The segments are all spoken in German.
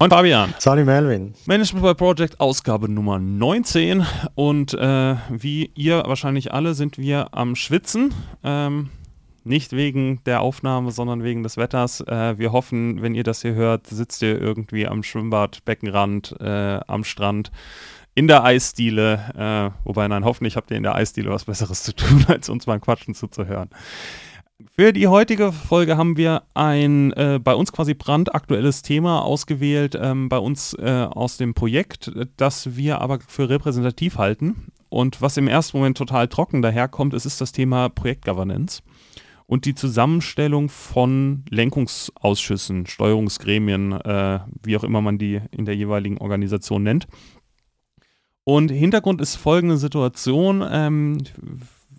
Und Fabian. Salut Melvin. Management by Project Ausgabe Nummer 19. Und äh, wie ihr wahrscheinlich alle sind wir am Schwitzen. Ähm, nicht wegen der Aufnahme, sondern wegen des Wetters. Äh, wir hoffen, wenn ihr das hier hört, sitzt ihr irgendwie am Schwimmbad, Beckenrand, äh, am Strand, in der Eisdiele. Äh, wobei, nein, hoffentlich habt ihr in der Eisdiele was Besseres zu tun, als uns beim Quatschen zuzuhören. Für die heutige Folge haben wir ein äh, bei uns quasi brandaktuelles Thema ausgewählt, ähm, bei uns äh, aus dem Projekt, das wir aber für repräsentativ halten. Und was im ersten Moment total trocken daherkommt, ist, ist das Thema Projektgovernance und die Zusammenstellung von Lenkungsausschüssen, Steuerungsgremien, äh, wie auch immer man die in der jeweiligen Organisation nennt. Und Hintergrund ist folgende Situation. Ähm,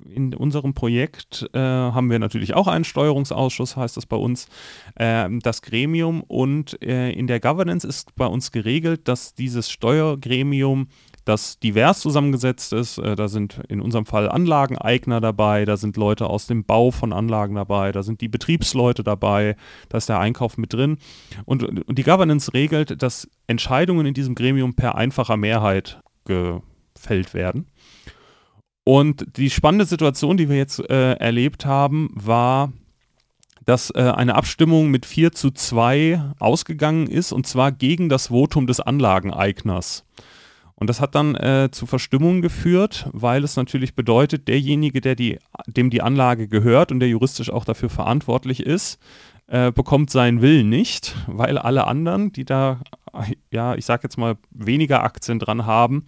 in unserem Projekt äh, haben wir natürlich auch einen Steuerungsausschuss, heißt das bei uns, äh, das Gremium. Und äh, in der Governance ist bei uns geregelt, dass dieses Steuergremium das divers zusammengesetzt ist. Äh, da sind in unserem Fall Anlageneigner dabei, da sind Leute aus dem Bau von Anlagen dabei, da sind die Betriebsleute dabei, da ist der Einkauf mit drin. Und, und die Governance regelt, dass Entscheidungen in diesem Gremium per einfacher Mehrheit gefällt werden. Und die spannende Situation, die wir jetzt äh, erlebt haben, war, dass äh, eine Abstimmung mit 4 zu 2 ausgegangen ist, und zwar gegen das Votum des Anlageneigners. Und das hat dann äh, zu Verstimmungen geführt, weil es natürlich bedeutet, derjenige, der die, dem die Anlage gehört und der juristisch auch dafür verantwortlich ist, äh, bekommt seinen Willen nicht, weil alle anderen, die da, ja, ich sag jetzt mal, weniger Aktien dran haben,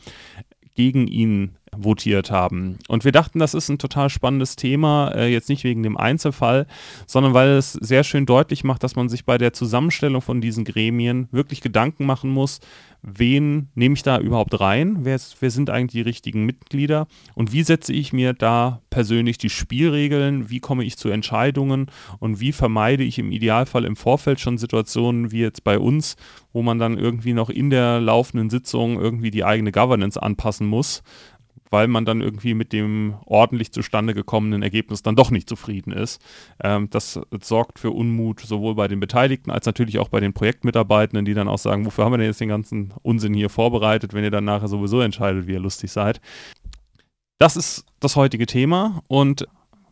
gegen ihn votiert haben. Und wir dachten, das ist ein total spannendes Thema, äh, jetzt nicht wegen dem Einzelfall, sondern weil es sehr schön deutlich macht, dass man sich bei der Zusammenstellung von diesen Gremien wirklich Gedanken machen muss, wen nehme ich da überhaupt rein, wer, wer sind eigentlich die richtigen Mitglieder? Und wie setze ich mir da persönlich die Spielregeln, wie komme ich zu Entscheidungen? Und wie vermeide ich im Idealfall im Vorfeld schon Situationen wie jetzt bei uns, wo man dann irgendwie noch in der laufenden Sitzung irgendwie die eigene Governance anpassen muss, weil man dann irgendwie mit dem ordentlich zustande gekommenen Ergebnis dann doch nicht zufrieden ist. Ähm, das sorgt für Unmut sowohl bei den Beteiligten als natürlich auch bei den Projektmitarbeitenden, die dann auch sagen, wofür haben wir denn jetzt den ganzen Unsinn hier vorbereitet, wenn ihr dann nachher sowieso entscheidet, wie ihr lustig seid. Das ist das heutige Thema und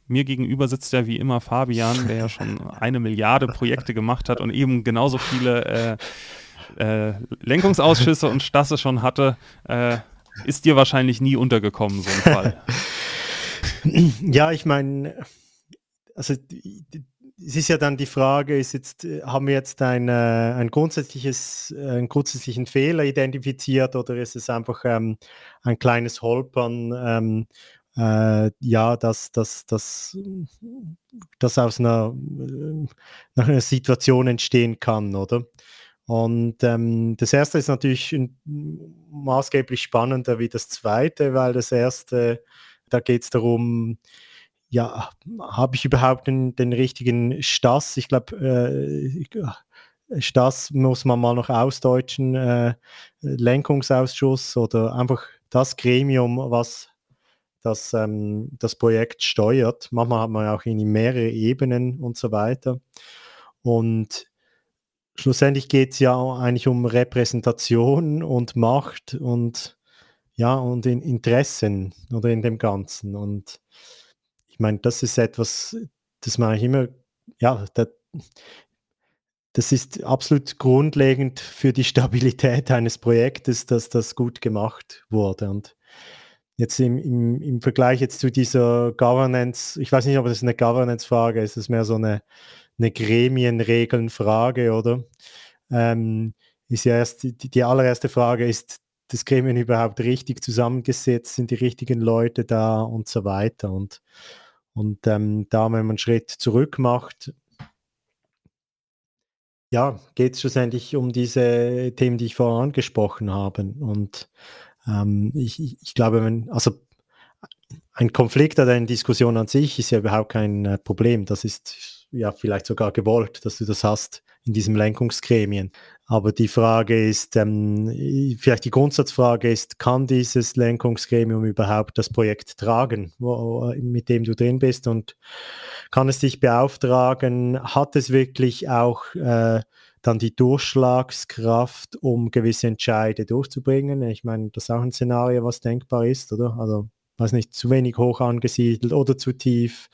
mir gegenüber sitzt ja wie immer Fabian, der ja schon eine Milliarde Projekte gemacht hat und eben genauso viele äh, äh, Lenkungsausschüsse und Stasse schon hatte. Äh, ist dir wahrscheinlich nie untergekommen, so ein Fall. ja, ich meine, also es ist ja dann die Frage, ist jetzt, haben wir jetzt ein, äh, ein grundsätzliches, einen grundsätzlichen Fehler identifiziert oder ist es einfach ähm, ein kleines Holpern, ähm, äh, ja, dass das, das, das aus einer, nach einer Situation entstehen kann, oder? Und ähm, das erste ist natürlich maßgeblich spannender wie das zweite, weil das erste, da geht es darum, ja, habe ich überhaupt den, den richtigen Stass? Ich glaube, äh, Stass muss man mal noch ausdeutschen, äh, Lenkungsausschuss oder einfach das Gremium, was das, ähm, das Projekt steuert. Manchmal hat man auch in mehrere Ebenen und so weiter. Und schlussendlich geht es ja eigentlich um Repräsentation und Macht und ja, und in Interessen oder in dem Ganzen. Und ich meine, das ist etwas, das mache ich immer, ja, das, das ist absolut grundlegend für die Stabilität eines Projektes, dass das gut gemacht wurde. Und jetzt im, im, im Vergleich jetzt zu dieser Governance, ich weiß nicht, ob das eine Governance-Frage ist, es ist mehr so eine eine Gremienregelnfrage, oder? Ähm, ist ja erst die, die allererste Frage ist das Gremien überhaupt richtig zusammengesetzt, sind die richtigen Leute da und so weiter. Und, und ähm, da, wenn man einen Schritt zurück macht, ja, geht es schlussendlich um diese Themen, die ich vorher angesprochen habe. Und ähm, ich, ich glaube, wenn, also ein Konflikt oder eine Diskussion an sich ist ja überhaupt kein äh, Problem. Das ist ja vielleicht sogar gewollt, dass du das hast in diesem Lenkungsgremien. Aber die Frage ist, ähm, vielleicht die Grundsatzfrage ist, kann dieses Lenkungsgremium überhaupt das Projekt tragen, wo, mit dem du drin bist und kann es dich beauftragen? Hat es wirklich auch äh, dann die Durchschlagskraft, um gewisse Entscheide durchzubringen. Ich meine, das ist auch ein Szenario, was denkbar ist, oder? Also, weiß nicht, zu wenig hoch angesiedelt oder zu tief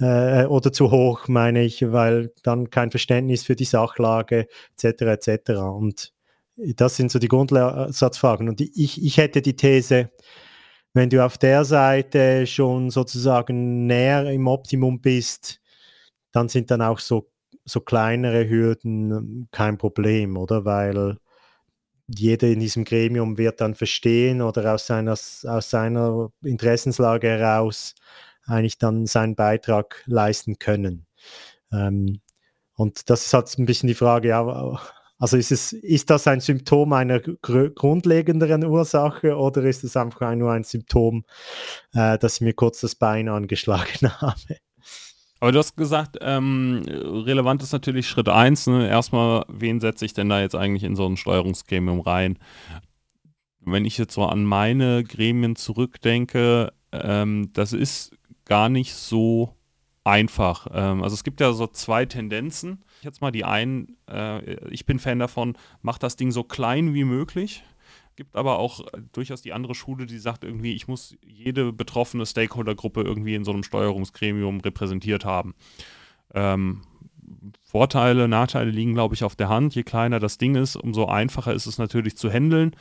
äh, oder zu hoch, meine ich, weil dann kein Verständnis für die Sachlage etc. etc. Und das sind so die Grundsatzfragen. Und ich, ich hätte die These, wenn du auf der Seite schon sozusagen näher im Optimum bist, dann sind dann auch so, so kleinere Hürden kein Problem, oder? Weil jeder in diesem Gremium wird dann verstehen oder aus seiner, aus seiner Interessenslage heraus eigentlich dann seinen Beitrag leisten können. Ähm, und das ist halt ein bisschen die Frage, ja, also ist, es, ist das ein Symptom einer grundlegenderen Ursache oder ist es einfach nur ein Symptom, äh, dass ich mir kurz das Bein angeschlagen habe? Aber du hast gesagt, ähm, relevant ist natürlich Schritt 1. Ne? Erstmal, wen setze ich denn da jetzt eigentlich in so ein Steuerungsgremium rein? Wenn ich jetzt so an meine Gremien zurückdenke, ähm, das ist gar nicht so einfach. Ähm, also es gibt ja so zwei Tendenzen. Jetzt mal die einen, äh, ich bin Fan davon, mach das Ding so klein wie möglich. Gibt aber auch äh, durchaus die andere Schule, die sagt irgendwie, ich muss jede betroffene Stakeholdergruppe irgendwie in so einem Steuerungsgremium repräsentiert haben. Ähm, Vorteile, Nachteile liegen, glaube ich, auf der Hand. Je kleiner das Ding ist, umso einfacher ist es natürlich zu handeln.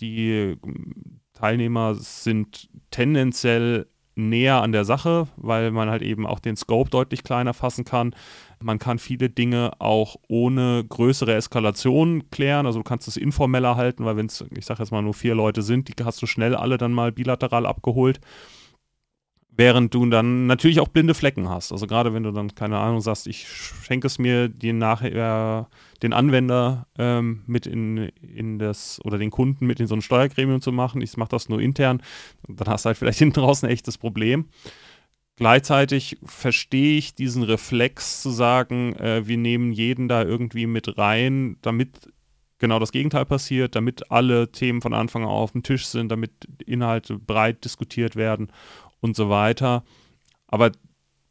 Die ähm, Teilnehmer sind tendenziell näher an der Sache, weil man halt eben auch den Scope deutlich kleiner fassen kann. Man kann viele Dinge auch ohne größere Eskalation klären. Also du kannst es informeller halten, weil wenn es, ich sage jetzt mal, nur vier Leute sind, die hast du schnell alle dann mal bilateral abgeholt. Während du dann natürlich auch blinde Flecken hast. Also gerade wenn du dann, keine Ahnung, sagst, ich schenke es mir den nachher den Anwender ähm, mit in, in das oder den Kunden mit in so ein Steuergremium zu machen. Ich mache das nur intern. Dann hast du halt vielleicht hinten raus ein echtes Problem. Gleichzeitig verstehe ich diesen Reflex zu sagen, äh, wir nehmen jeden da irgendwie mit rein, damit genau das Gegenteil passiert, damit alle Themen von Anfang an auf dem Tisch sind, damit Inhalte breit diskutiert werden und so weiter. Aber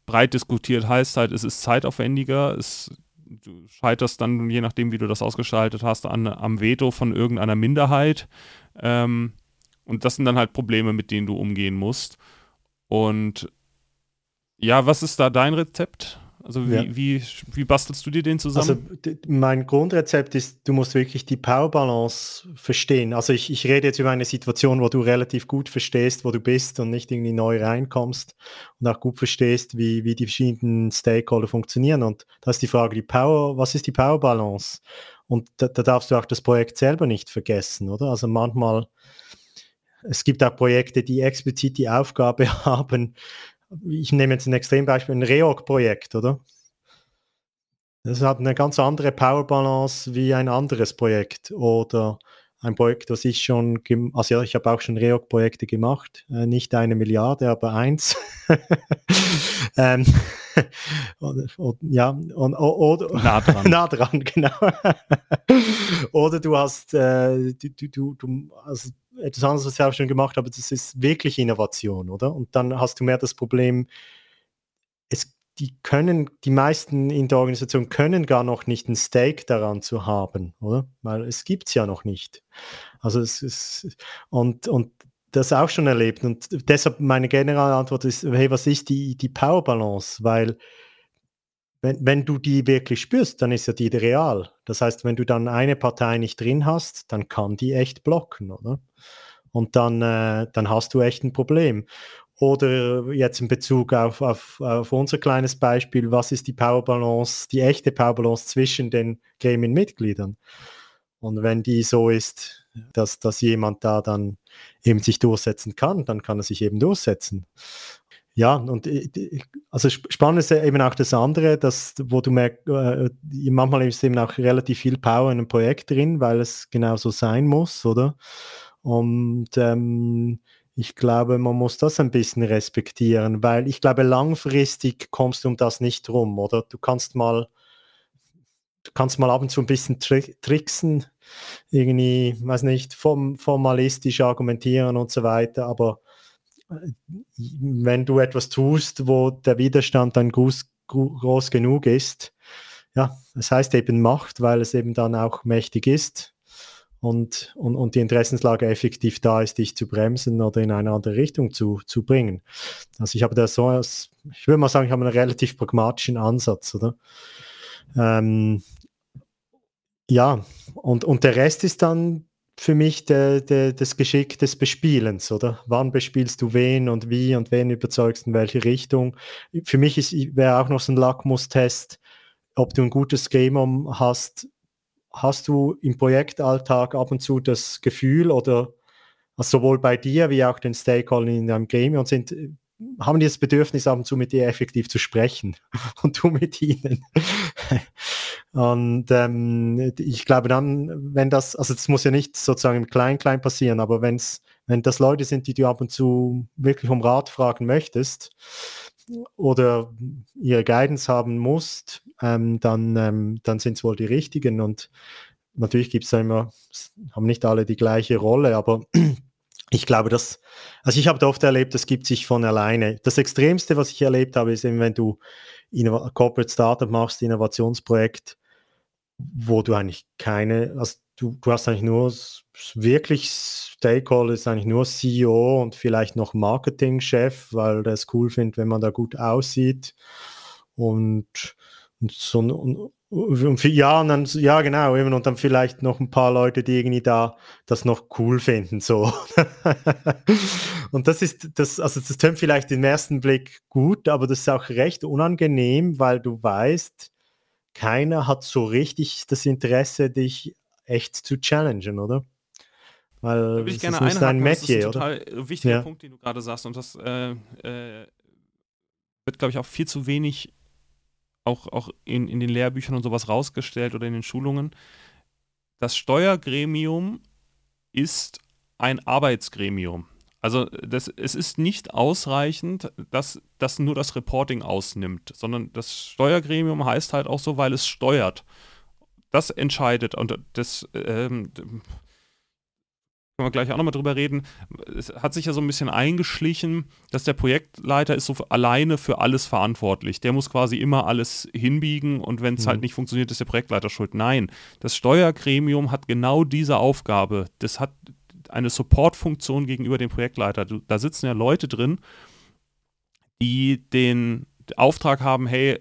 breit diskutiert heißt halt, es ist zeitaufwendiger, es, du scheiterst dann, je nachdem, wie du das ausgestaltet hast, an, am Veto von irgendeiner Minderheit. Ähm, und das sind dann halt Probleme, mit denen du umgehen musst. Und ja, was ist da dein Rezept? Also wie, ja. wie, wie bastelst du dir den zusammen? Also mein Grundrezept ist, du musst wirklich die Powerbalance verstehen. Also ich, ich rede jetzt über eine Situation, wo du relativ gut verstehst, wo du bist und nicht irgendwie neu reinkommst und auch gut verstehst, wie, wie die verschiedenen Stakeholder funktionieren. Und da ist die Frage, die Power, was ist die Powerbalance? Und da, da darfst du auch das Projekt selber nicht vergessen, oder? Also manchmal, es gibt auch Projekte, die explizit die Aufgabe haben, ich nehme jetzt ein Extrembeispiel, ein Reorg-Projekt, oder? Das hat eine ganz andere Power-Balance wie ein anderes Projekt oder ein Projekt, das ich schon, also ja, ich habe auch schon Reorg-Projekte gemacht, äh, nicht eine Milliarde, aber eins. ähm, oder, oder, ja, und, oder, nah dran. nah dran, genau. oder du hast, äh, du, du, du, also etwas anderes, was ich auch schon gemacht habe, das ist wirklich Innovation, oder? Und dann hast du mehr das Problem, es, die können, die meisten in der Organisation können gar noch nicht ein Stake daran zu haben, oder? Weil es gibt es ja noch nicht. Also es ist, und, und das auch schon erlebt. Und deshalb meine generelle Antwort ist, hey, was ist die, die Power Balance? Weil wenn, wenn du die wirklich spürst, dann ist ja die real. Das heißt, wenn du dann eine Partei nicht drin hast, dann kann die echt blocken, oder? Und dann, äh, dann hast du echt ein Problem. Oder jetzt in Bezug auf, auf, auf unser kleines Beispiel, was ist die Powerbalance, die echte Powerbalance zwischen den Gremienmitgliedern? Und wenn die so ist, dass, dass jemand da dann eben sich durchsetzen kann, dann kann er sich eben durchsetzen. Ja, und also spannend ist eben auch das andere, dass, wo du merkst, äh, manchmal ist eben auch relativ viel Power in einem Projekt drin, weil es genau so sein muss, oder? Und ähm, ich glaube, man muss das ein bisschen respektieren, weil ich glaube, langfristig kommst du um das nicht rum, oder? Du kannst mal, du kannst mal ab und zu ein bisschen tri tricksen, irgendwie, weiß nicht, form formalistisch argumentieren und so weiter, aber wenn du etwas tust, wo der Widerstand dann groß, groß genug ist, ja, es heißt eben Macht, weil es eben dann auch mächtig ist und, und, und die Interessenslage effektiv da ist, dich zu bremsen oder in eine andere Richtung zu, zu bringen. Also ich habe da so, ich würde mal sagen, ich habe einen relativ pragmatischen Ansatz, oder? Ähm, ja, und, und der Rest ist dann für mich de, de, das Geschick des Bespielens, oder? Wann bespielst du wen und wie und wen überzeugst in welche Richtung? Für mich wäre auch noch so ein Lackmustest, ob du ein gutes Gremium hast. Hast du im Projektalltag ab und zu das Gefühl oder also sowohl bei dir wie auch den Stakeholdern in deinem Gremium sind, haben die das Bedürfnis ab und zu mit dir effektiv zu sprechen und du mit ihnen. Und ähm, ich glaube dann, wenn das, also das muss ja nicht sozusagen im Klein-Klein passieren, aber wenn's, wenn das Leute sind, die du ab und zu wirklich um Rat fragen möchtest oder ihre Guidance haben musst, ähm, dann, ähm, dann sind es wohl die richtigen und natürlich gibt es da immer, haben nicht alle die gleiche Rolle, aber ich glaube, dass, also ich habe da oft erlebt, das gibt sich von alleine. Das Extremste, was ich erlebt habe, ist eben, wenn du Corporate Startup machst, Innovationsprojekt, wo du eigentlich keine, also du, du hast eigentlich nur wirklich Stakeholder, ist eigentlich nur CEO und vielleicht noch Marketingchef, weil der es cool findet, wenn man da gut aussieht. Und, und so und, und ja, und dann, ja, genau, eben, und dann vielleicht noch ein paar Leute, die irgendwie da das noch cool finden, so. und das ist, das, also das tönt vielleicht im ersten Blick gut, aber das ist auch recht unangenehm, weil du weißt, keiner hat so richtig das Interesse, dich echt zu challengen, oder? Weil da würde ich gerne ist nicht Metier, das ist ein total oder? wichtiger ja. Punkt, den du gerade sagst, und das äh, äh, wird, glaube ich, auch viel zu wenig auch, auch in, in den Lehrbüchern und sowas rausgestellt oder in den Schulungen. Das Steuergremium ist ein Arbeitsgremium. Also das, es ist nicht ausreichend, dass das nur das Reporting ausnimmt, sondern das Steuergremium heißt halt auch so, weil es steuert. Das entscheidet und das ähm, können wir gleich auch nochmal drüber reden, es hat sich ja so ein bisschen eingeschlichen, dass der Projektleiter ist so alleine für alles verantwortlich. Der muss quasi immer alles hinbiegen und wenn es halt mhm. halt nicht funktioniert, ist der Projektleiter schuld. Nein, das Steuergremium hat genau diese Aufgabe. Das hat eine Supportfunktion gegenüber dem Projektleiter. Du, da sitzen ja Leute drin, die den Auftrag haben, hey,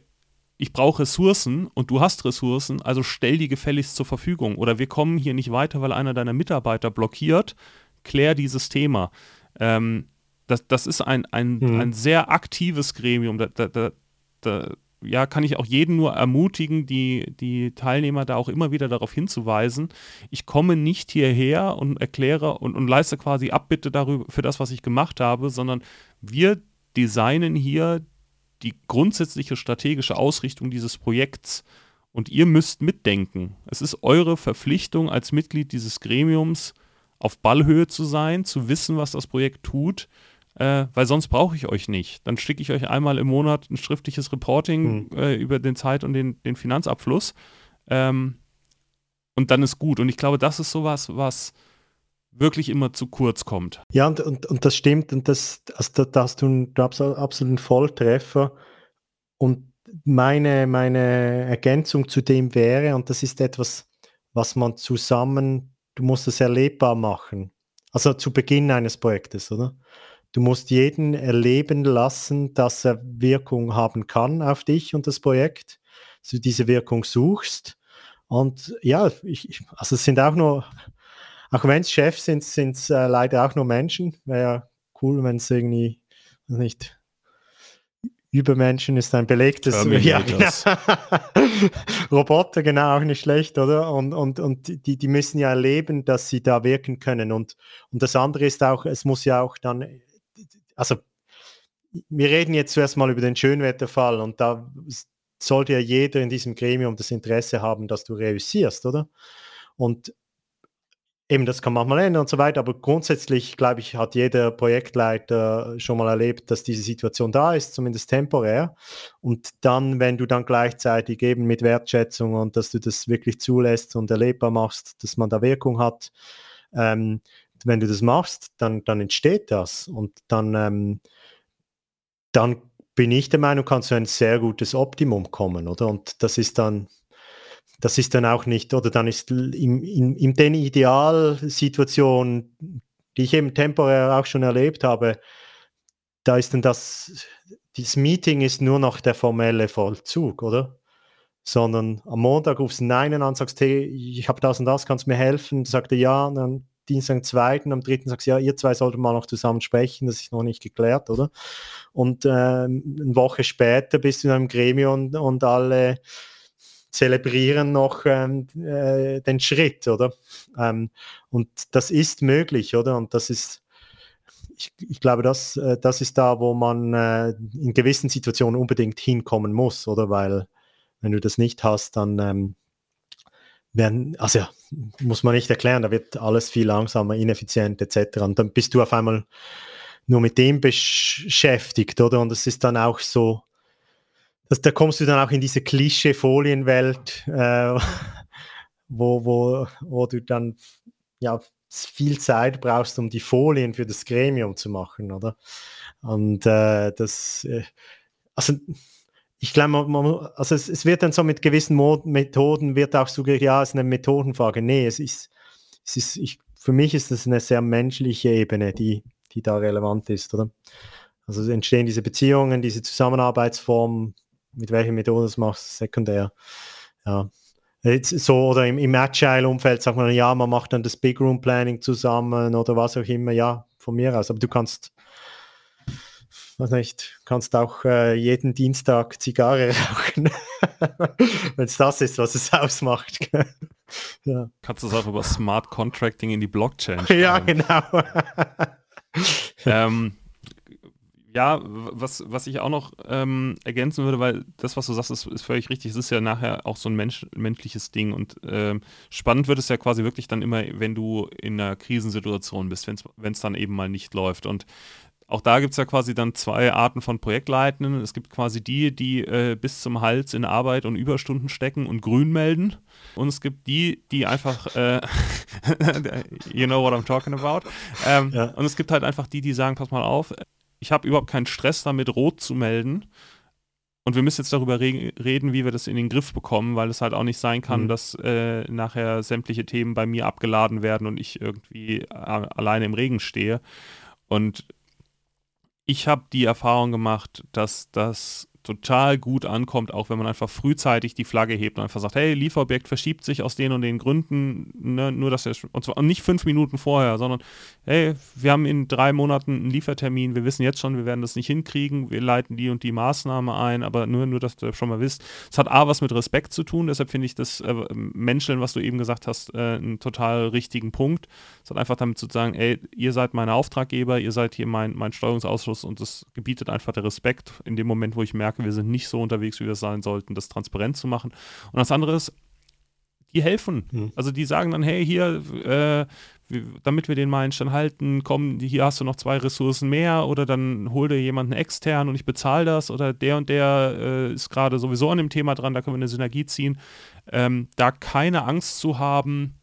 ich brauche Ressourcen und du hast Ressourcen, also stell die gefälligst zur Verfügung. Oder wir kommen hier nicht weiter, weil einer deiner Mitarbeiter blockiert, klär dieses Thema. Ähm, das, das ist ein, ein, mhm. ein sehr aktives Gremium. Da, da, da, ja, kann ich auch jeden nur ermutigen, die, die Teilnehmer da auch immer wieder darauf hinzuweisen. Ich komme nicht hierher und erkläre und, und leiste quasi Abbitte darüber für das, was ich gemacht habe, sondern wir designen hier die grundsätzliche strategische Ausrichtung dieses Projekts und ihr müsst mitdenken. Es ist eure Verpflichtung als Mitglied dieses Gremiums, auf Ballhöhe zu sein, zu wissen, was das Projekt tut, äh, weil sonst brauche ich euch nicht. Dann schicke ich euch einmal im Monat ein schriftliches Reporting mhm. äh, über den Zeit- und den, den Finanzabfluss ähm, und dann ist gut. Und ich glaube, das ist sowas, was wirklich immer zu kurz kommt. Ja, und, und, und das stimmt, und das, also da, da hast du einen absoluten Volltreffer. Und meine, meine Ergänzung zu dem wäre, und das ist etwas, was man zusammen, du musst es erlebbar machen. Also zu Beginn eines Projektes, oder? Du musst jeden erleben lassen, dass er Wirkung haben kann auf dich und das Projekt. Dass du diese Wirkung suchst. Und ja, ich, also es sind auch nur auch wenn es Chefs sind, sind es äh, leider auch nur Menschen. Wäre ja cool, wenn es irgendwie nicht Übermenschen ist ein belegtes ja, genau. Roboter, genau, auch nicht schlecht, oder? Und, und, und die, die müssen ja erleben, dass sie da wirken können. Und, und das andere ist auch, es muss ja auch dann, also wir reden jetzt zuerst mal über den Schönwetterfall und da sollte ja jeder in diesem Gremium das Interesse haben, dass du reüssierst, oder? Und Eben, das kann manchmal ändern und so weiter, aber grundsätzlich, glaube ich, hat jeder Projektleiter schon mal erlebt, dass diese Situation da ist, zumindest temporär. Und dann, wenn du dann gleichzeitig eben mit Wertschätzung und dass du das wirklich zulässt und erlebbar machst, dass man da Wirkung hat, ähm, wenn du das machst, dann, dann entsteht das. Und dann, ähm, dann bin ich der Meinung, kannst du ein sehr gutes Optimum kommen, oder? Und das ist dann das ist dann auch nicht, oder dann ist in, in, in den Idealsituationen, die ich eben temporär auch schon erlebt habe, da ist dann das, das Meeting ist nur noch der formelle Vollzug, oder? Sondern am Montag rufst du einen an, sagst, hey, ich habe das und das, kannst du mir helfen? Sagt er ja, dann Dienstag den zweiten, am dritten sagst du, ja, ihr zwei solltet mal noch zusammen sprechen, das ist noch nicht geklärt, oder? Und äh, eine Woche später bist du in einem Gremium und, und alle zelebrieren noch ähm, äh, den Schritt, oder? Ähm, und das ist möglich, oder? Und das ist, ich, ich glaube, das, äh, das ist da, wo man äh, in gewissen Situationen unbedingt hinkommen muss, oder? Weil wenn du das nicht hast, dann ähm, werden, also ja, muss man nicht erklären, da wird alles viel langsamer, ineffizient etc. Und dann bist du auf einmal nur mit dem beschäftigt, oder? Und es ist dann auch so, dass, da kommst du dann auch in diese Klischee-Folienwelt, äh, wo, wo, wo du dann ja viel Zeit brauchst, um die Folien für das Gremium zu machen, oder? Und äh, das, äh, also ich glaube, also es, es, wird dann so mit gewissen Mod Methoden wird auch suggeriert, ja, es ist eine Methodenfrage. Nee, es ist, es ist ich, für mich ist das eine sehr menschliche Ebene, die, die da relevant ist, oder? Also entstehen diese Beziehungen, diese Zusammenarbeitsformen, mit welcher Methode du es machst, sekundär. Ja. Jetzt so, oder im, im Agile-Umfeld sagt man, ja, man macht dann das Big Room Planning zusammen oder was auch immer, ja, von mir aus. Aber du kannst, was nicht, kannst auch äh, jeden Dienstag Zigarre rauchen, wenn es das ist, was es ausmacht. ja. Kannst du es auch über Smart Contracting in die Blockchain schreiben. Ja, genau. ähm, ja, was, was ich auch noch ähm, ergänzen würde, weil das, was du sagst, ist, ist, völlig richtig. Es ist ja nachher auch so ein Mensch, menschliches Ding und ähm, spannend wird es ja quasi wirklich dann immer, wenn du in einer Krisensituation bist, wenn es dann eben mal nicht läuft. Und auch da gibt es ja quasi dann zwei Arten von Projektleitenden. Es gibt quasi die, die äh, bis zum Hals in Arbeit und Überstunden stecken und grün melden. Und es gibt die, die einfach, äh, you know what I'm talking about. Ähm, ja. Und es gibt halt einfach die, die sagen, pass mal auf, ich habe überhaupt keinen Stress damit, rot zu melden. Und wir müssen jetzt darüber re reden, wie wir das in den Griff bekommen, weil es halt auch nicht sein kann, mhm. dass äh, nachher sämtliche Themen bei mir abgeladen werden und ich irgendwie äh, alleine im Regen stehe. Und ich habe die Erfahrung gemacht, dass das total gut ankommt, auch wenn man einfach frühzeitig die Flagge hebt und einfach sagt, hey, Lieferobjekt verschiebt sich aus den und den Gründen, ne, nur dass er, und zwar nicht fünf Minuten vorher, sondern hey, wir haben in drei Monaten einen Liefertermin, wir wissen jetzt schon, wir werden das nicht hinkriegen, wir leiten die und die Maßnahme ein, aber nur, nur dass du schon mal wisst, es hat A, was mit Respekt zu tun, deshalb finde ich das äh, Menscheln, was du eben gesagt hast, äh, einen total richtigen Punkt. Es hat einfach damit zu sagen, ey, ihr seid meine Auftraggeber, ihr seid hier mein, mein Steuerungsausschuss und das gebietet einfach der Respekt in dem Moment, wo ich merke, wir sind nicht so unterwegs, wie wir sein sollten, das transparent zu machen. Und das andere ist, die helfen. Mhm. Also die sagen dann, hey, hier, äh, damit wir den Meilenstein halten, komm, hier hast du noch zwei Ressourcen mehr oder dann hol dir jemanden extern und ich bezahle das oder der und der äh, ist gerade sowieso an dem Thema dran, da können wir eine Synergie ziehen. Ähm, da keine Angst zu haben,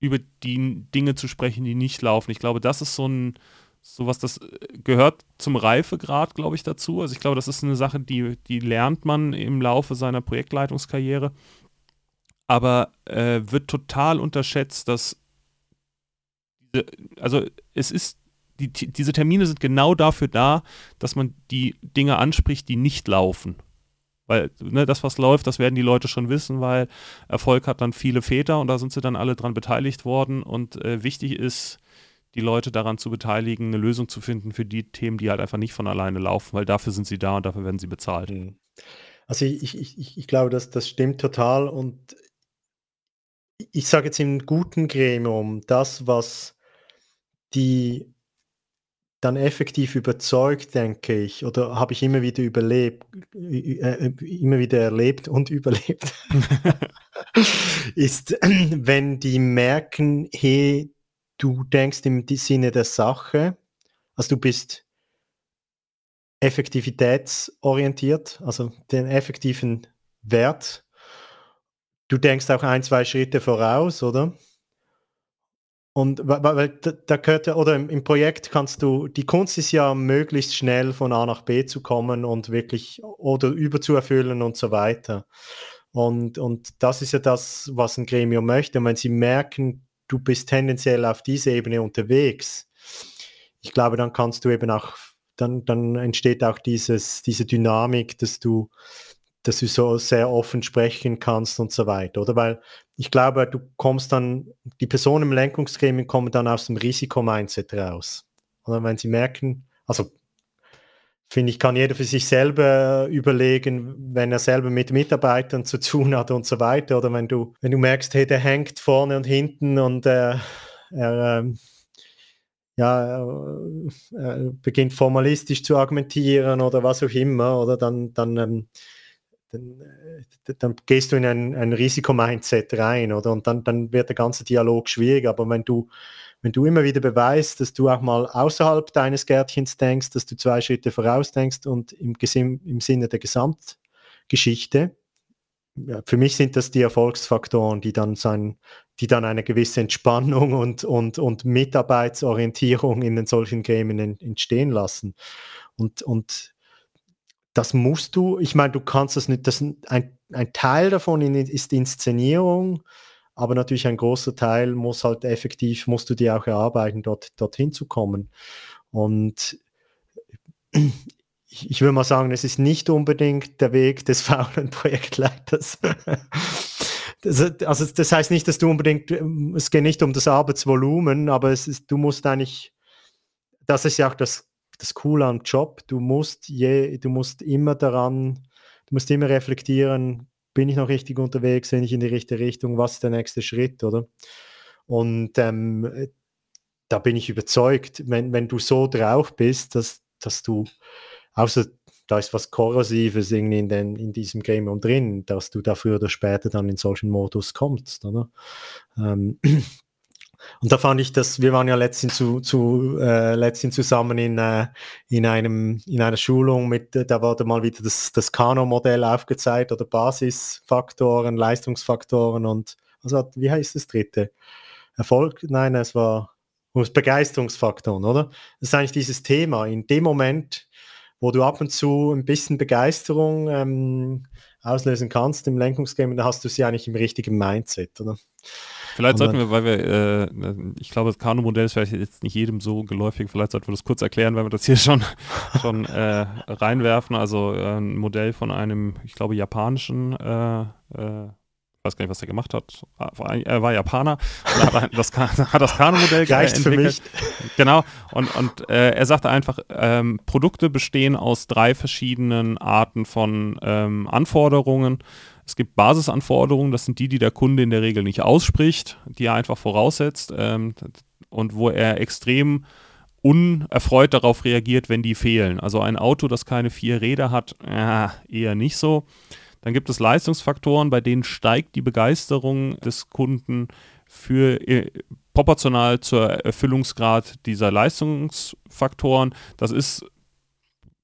über die Dinge zu sprechen, die nicht laufen. Ich glaube, das ist so ein, sowas, das äh, gehört zum Reifegrad, glaube ich, dazu. Also ich glaube, das ist eine Sache, die, die lernt man im Laufe seiner Projektleitungskarriere. Aber äh, wird total unterschätzt, dass diese, also es ist, die, diese Termine sind genau dafür da, dass man die Dinge anspricht, die nicht laufen. Weil ne, das, was läuft, das werden die Leute schon wissen, weil Erfolg hat dann viele Väter und da sind sie dann alle dran beteiligt worden. Und äh, wichtig ist, die Leute daran zu beteiligen, eine Lösung zu finden für die Themen, die halt einfach nicht von alleine laufen, weil dafür sind sie da und dafür werden sie bezahlt. Mhm. Also ich, ich, ich glaube, dass das stimmt total und ich sage jetzt im guten Gremium, das, was die dann effektiv überzeugt, denke ich, oder habe ich immer wieder überlebt, äh, immer wieder erlebt und überlebt, ist, wenn die merken, hey, du denkst im Sinne der Sache, also du bist effektivitätsorientiert, also den effektiven Wert. Du denkst auch ein, zwei Schritte voraus, oder? Und weil, da gehört ja, oder im, Projekt kannst du, die Kunst ist ja möglichst schnell von A nach B zu kommen und wirklich oder überzuerfüllen und so weiter. Und, und das ist ja das, was ein Gremium möchte. Und wenn sie merken, du bist tendenziell auf dieser Ebene unterwegs, ich glaube, dann kannst du eben auch, dann, dann entsteht auch dieses, diese Dynamik, dass du, dass du so sehr offen sprechen kannst und so weiter, oder? Weil ich glaube, du kommst dann, die Personen im Lenkungsgremium kommen dann aus dem Risikomindset raus. Oder wenn sie merken, also finde ich, kann jeder für sich selber überlegen, wenn er selber mit Mitarbeitern zu tun hat und so weiter. Oder wenn du, wenn du merkst, hey, der hängt vorne und hinten und äh, er, äh, ja, er beginnt formalistisch zu argumentieren oder was auch immer, oder dann, dann, ähm, dann, äh, dann, gehst du in ein, ein Risikomindset rein, oder? Und dann, dann wird der ganze Dialog schwierig. Aber wenn du wenn du immer wieder beweist, dass du auch mal außerhalb deines Gärtchens denkst, dass du zwei Schritte voraus denkst und im, im Sinne der Gesamtgeschichte, ja, für mich sind das die Erfolgsfaktoren, die dann, sein, die dann eine gewisse Entspannung und, und, und Mitarbeitsorientierung in den solchen Gremien entstehen lassen. Und, und das musst du, ich meine, du kannst das nicht, das, ein, ein Teil davon ist Inszenierung, aber natürlich ein großer Teil muss halt effektiv, musst du dir auch erarbeiten, dort, dorthin zu kommen. Und ich, ich würde mal sagen, es ist nicht unbedingt der Weg des faulen Projektleiters. Das, also das heißt nicht, dass du unbedingt, es geht nicht um das Arbeitsvolumen, aber es ist, du musst eigentlich, das ist ja auch das, das Coole am Job, du musst je, du musst immer daran, du musst immer reflektieren, bin ich noch richtig unterwegs, bin ich in die richtige Richtung, was ist der nächste Schritt, oder? Und ähm, da bin ich überzeugt, wenn, wenn du so drauf bist, dass, dass du, außer da ist was Korrosives irgendwie in, den, in diesem Gremium drin, dass du da früher oder später dann in solchen Modus kommst, oder? Ähm, und da fand ich, dass wir waren ja letztens, zu, zu, äh, letztens zusammen in, äh, in, einem, in einer Schulung mit, da wurde mal wieder das, das Kano-Modell aufgezeigt oder Basisfaktoren, Leistungsfaktoren und also, wie heißt das dritte? Erfolg? Nein, es war Begeisterungsfaktoren, oder? Das ist eigentlich dieses Thema. In dem Moment, wo du ab und zu ein bisschen Begeisterung ähm, auslösen kannst im Lenkungsgame, dann hast du sie eigentlich im richtigen Mindset, oder? Vielleicht sollten wir, weil wir, äh, ich glaube, das Kanu-Modell ist vielleicht jetzt nicht jedem so geläufig, vielleicht sollten wir das kurz erklären, weil wir das hier schon, schon äh, reinwerfen. Also äh, ein Modell von einem, ich glaube, japanischen, äh, äh, weiß gar nicht, was er gemacht hat. Ah, er war Japaner und hat das, hat das Kanu-Modell entwickelt. Für mich. Genau. Und, und äh, er sagte einfach, ähm, Produkte bestehen aus drei verschiedenen Arten von ähm, Anforderungen. Es gibt Basisanforderungen, das sind die, die der Kunde in der Regel nicht ausspricht, die er einfach voraussetzt ähm, und wo er extrem unerfreut darauf reagiert, wenn die fehlen. Also ein Auto, das keine vier Räder hat, äh, eher nicht so. Dann gibt es Leistungsfaktoren, bei denen steigt die Begeisterung des Kunden für äh, proportional zur Erfüllungsgrad dieser Leistungsfaktoren. Das ist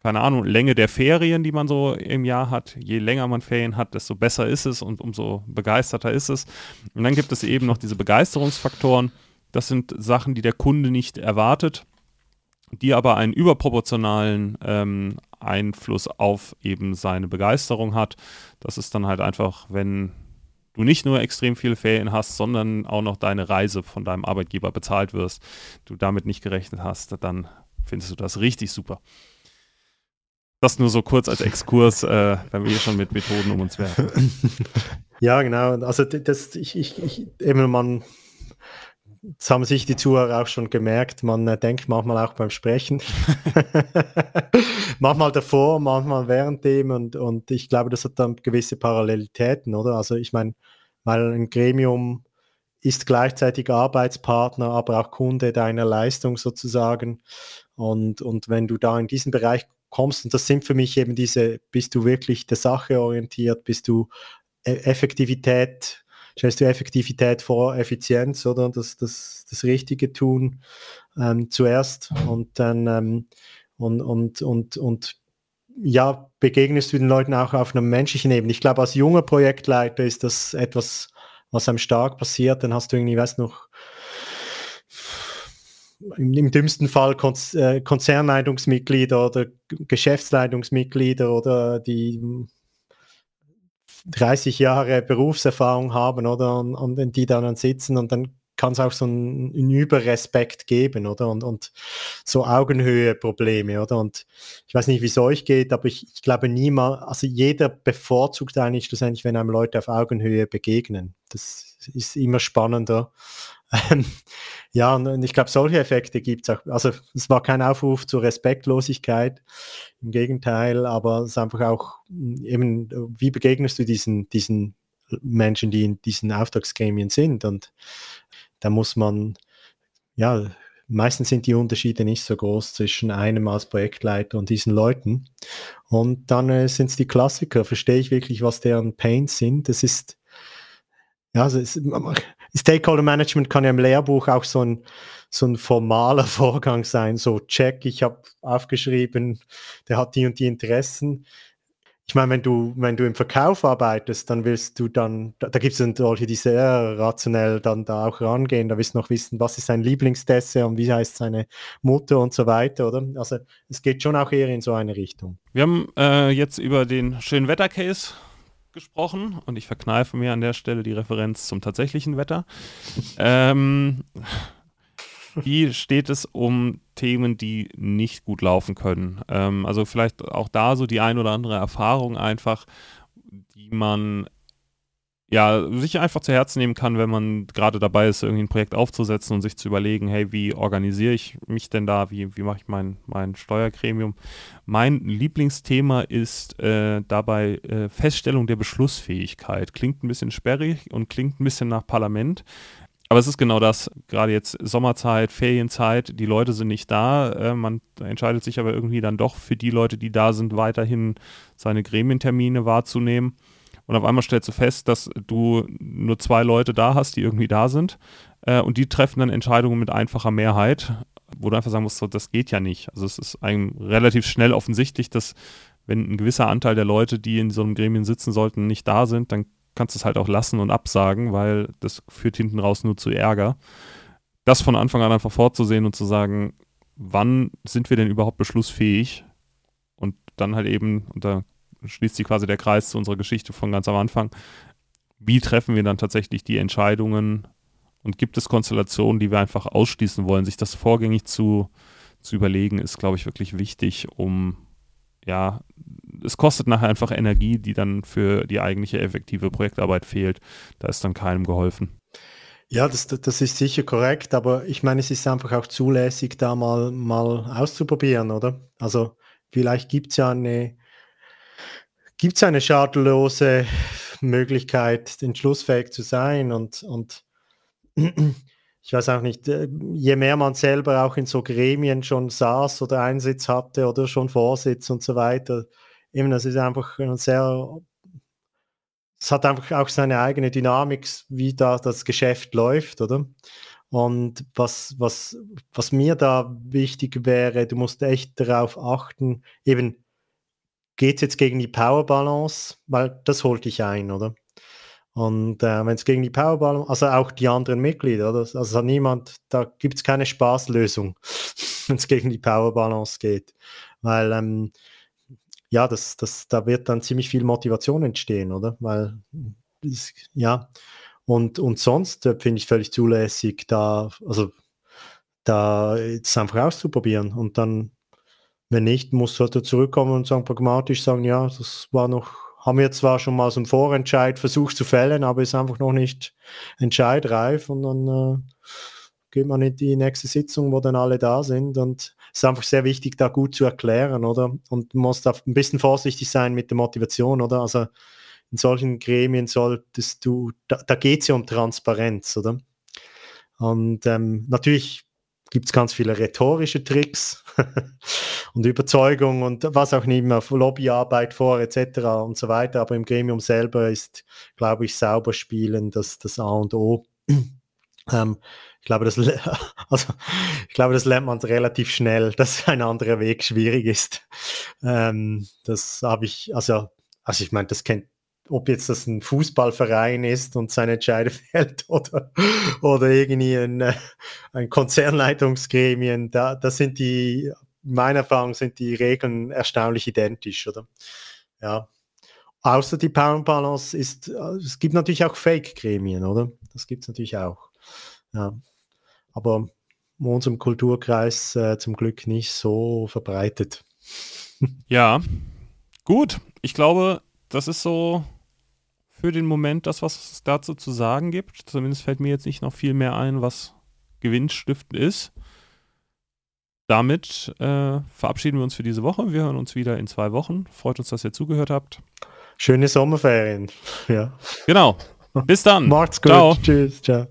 keine Ahnung, Länge der Ferien, die man so im Jahr hat. Je länger man Ferien hat, desto besser ist es und umso begeisterter ist es. Und dann gibt es eben noch diese Begeisterungsfaktoren. Das sind Sachen, die der Kunde nicht erwartet, die aber einen überproportionalen ähm, Einfluss auf eben seine Begeisterung hat. Das ist dann halt einfach, wenn du nicht nur extrem viele Ferien hast, sondern auch noch deine Reise von deinem Arbeitgeber bezahlt wirst, du damit nicht gerechnet hast, dann findest du das richtig super. Das nur so kurz als Exkurs, äh, wenn wir hier schon mit Methoden um uns werfen. Ja, genau. Also das, ich, ich, ich, eben man, das haben sich die Zuhörer auch schon gemerkt, man äh, denkt manchmal auch beim Sprechen. manchmal davor, manchmal während dem und, und ich glaube, das hat dann gewisse Parallelitäten, oder? Also ich meine, weil ein Gremium ist gleichzeitig Arbeitspartner, aber auch Kunde deiner Leistung sozusagen. Und, und wenn du da in diesen Bereich kommst. Und das sind für mich eben diese, bist du wirklich der Sache orientiert, bist du e-, Effektivität, stellst du Effektivität vor Effizienz, oder? Das, das, das Richtige tun ähm, zuerst und dann ähm, und, und, und, und ja, begegnest du den Leuten auch auf einer menschlichen Ebene. Ich glaube, als junger Projektleiter ist das etwas, was einem stark passiert. Dann hast du irgendwie, weiß noch, im, im dümmsten Fall Konz, äh, Konzernleitungsmitglieder oder Geschäftsleitungsmitglieder oder die 30 Jahre Berufserfahrung haben, oder? Und, und die dann sitzen und dann kann es auch so einen, Überrespekt geben, oder? Und, und so Augenhöhe-Probleme, oder? Und ich weiß nicht, wie es euch geht, aber ich, ich glaube niemand, also jeder bevorzugt eigentlich schlussendlich, wenn einem Leute auf Augenhöhe begegnen. Das ist immer spannender. Ja, und ich glaube, solche Effekte gibt es auch. Also es war kein Aufruf zur Respektlosigkeit, im Gegenteil, aber es ist einfach auch eben, wie begegnest du diesen, diesen Menschen, die in diesen Auftragsgremien sind? Und da muss man, ja, meistens sind die Unterschiede nicht so groß zwischen einem als Projektleiter und diesen Leuten. Und dann äh, sind es die Klassiker. Verstehe ich wirklich, was deren Pains sind? Das ist, ja, also es, Stakeholder Management kann ja im Lehrbuch auch so ein, so ein formaler Vorgang sein. So, check, ich habe aufgeschrieben, der hat die und die Interessen ich meine, wenn du, wenn du im Verkauf arbeitest, dann willst du dann, da, da gibt es dann solche, die sehr rationell dann da auch rangehen, da willst du noch wissen, was ist sein Lieblingsdessert und wie heißt seine Mutter und so weiter, oder? Also es geht schon auch eher in so eine Richtung. Wir haben äh, jetzt über den schönen Wettercase gesprochen und ich verkneife mir an der Stelle die Referenz zum tatsächlichen Wetter. ähm, wie steht es um Themen, die nicht gut laufen können? Ähm, also vielleicht auch da so die ein oder andere Erfahrung einfach, die man ja, sich einfach zu Herzen nehmen kann, wenn man gerade dabei ist, irgendwie ein Projekt aufzusetzen und sich zu überlegen, hey, wie organisiere ich mich denn da, wie, wie mache ich mein, mein Steuergremium. Mein Lieblingsthema ist äh, dabei äh, Feststellung der Beschlussfähigkeit. Klingt ein bisschen sperrig und klingt ein bisschen nach Parlament, aber es ist genau das, gerade jetzt Sommerzeit, Ferienzeit, die Leute sind nicht da, äh, man entscheidet sich aber irgendwie dann doch für die Leute, die da sind, weiterhin seine Gremientermine wahrzunehmen. Und auf einmal stellst du fest, dass du nur zwei Leute da hast, die irgendwie da sind. Äh, und die treffen dann Entscheidungen mit einfacher Mehrheit, wo du einfach sagen musst, so, das geht ja nicht. Also es ist einem relativ schnell offensichtlich, dass wenn ein gewisser Anteil der Leute, die in so einem Gremien sitzen sollten, nicht da sind, dann kannst du es halt auch lassen und absagen, weil das führt hinten raus nur zu Ärger. Das von Anfang an einfach vorzusehen und zu sagen, wann sind wir denn überhaupt beschlussfähig? Und dann halt eben, und da schließt sich quasi der Kreis zu unserer Geschichte von ganz am Anfang, wie treffen wir dann tatsächlich die Entscheidungen und gibt es Konstellationen, die wir einfach ausschließen wollen? Sich das vorgängig zu, zu überlegen, ist, glaube ich, wirklich wichtig, um ja, es kostet nachher einfach Energie, die dann für die eigentliche effektive Projektarbeit fehlt. Da ist dann keinem geholfen. Ja, das, das ist sicher korrekt, aber ich meine, es ist einfach auch zulässig, da mal, mal auszuprobieren, oder? Also vielleicht gibt es ja eine, gibt's eine schadlose Möglichkeit, entschlussfähig zu sein und, und ich weiß auch nicht, äh, je mehr man selber auch in so Gremien schon saß oder Einsitz hatte oder schon Vorsitz und so weiter, eben, das ist einfach ein sehr, es hat einfach auch seine eigene Dynamik, wie da das Geschäft läuft, oder? Und was, was, was mir da wichtig wäre, du musst echt darauf achten, eben, geht es jetzt gegen die Power Balance, weil das holt dich ein, oder? Und äh, wenn es gegen die Powerball, also auch die anderen Mitglieder, oder? also niemand, da gibt es keine Spaßlösung, wenn es gegen die Powerbalance geht. Weil ähm, ja, das, das, da wird dann ziemlich viel Motivation entstehen, oder? Weil ja, und, und sonst äh, finde ich völlig zulässig, da, also da es einfach auszuprobieren und dann, wenn nicht, muss du halt zurückkommen und sagen, pragmatisch sagen, ja, das war noch haben wir zwar schon mal so einen Vorentscheid versucht zu fällen, aber ist einfach noch nicht entscheidreif und dann äh, geht man in die nächste Sitzung, wo dann alle da sind und es ist einfach sehr wichtig, da gut zu erklären, oder? Und du musst da ein bisschen vorsichtig sein mit der Motivation, oder? Also in solchen Gremien solltest du, da, da geht es ja um Transparenz, oder? Und ähm, natürlich gibt es ganz viele rhetorische Tricks und Überzeugung und was auch mehr, Lobbyarbeit vor etc. und so weiter. Aber im Gremium selber ist, glaube ich, sauber spielen das, das A und O. ähm, ich glaube, das, also, ich glaube, das lernt man relativ schnell, dass ein anderer Weg schwierig ist. Ähm, das habe ich, also, also ich meine, das kennt ob jetzt das ein Fußballverein ist und seine Entscheide fällt oder, oder irgendwie ein, äh, ein Konzernleitungsgremien, da, das sind die, meiner Erfahrung sind die Regeln erstaunlich identisch, oder? Ja. außer die Power Balance ist, äh, es gibt natürlich auch Fake-Gremien, oder? Das gibt es natürlich auch. Ja. Aber in unserem Kulturkreis äh, zum Glück nicht so verbreitet. Ja, gut. Ich glaube, das ist so für den Moment das, was es dazu zu sagen gibt. Zumindest fällt mir jetzt nicht noch viel mehr ein, was gewinnstiftend ist. Damit äh, verabschieden wir uns für diese Woche. Wir hören uns wieder in zwei Wochen. Freut uns, dass ihr zugehört habt. Schöne Sommerferien. Ja. Genau. Bis dann. Macht's gut. Ciao. Tschüss. Ciao.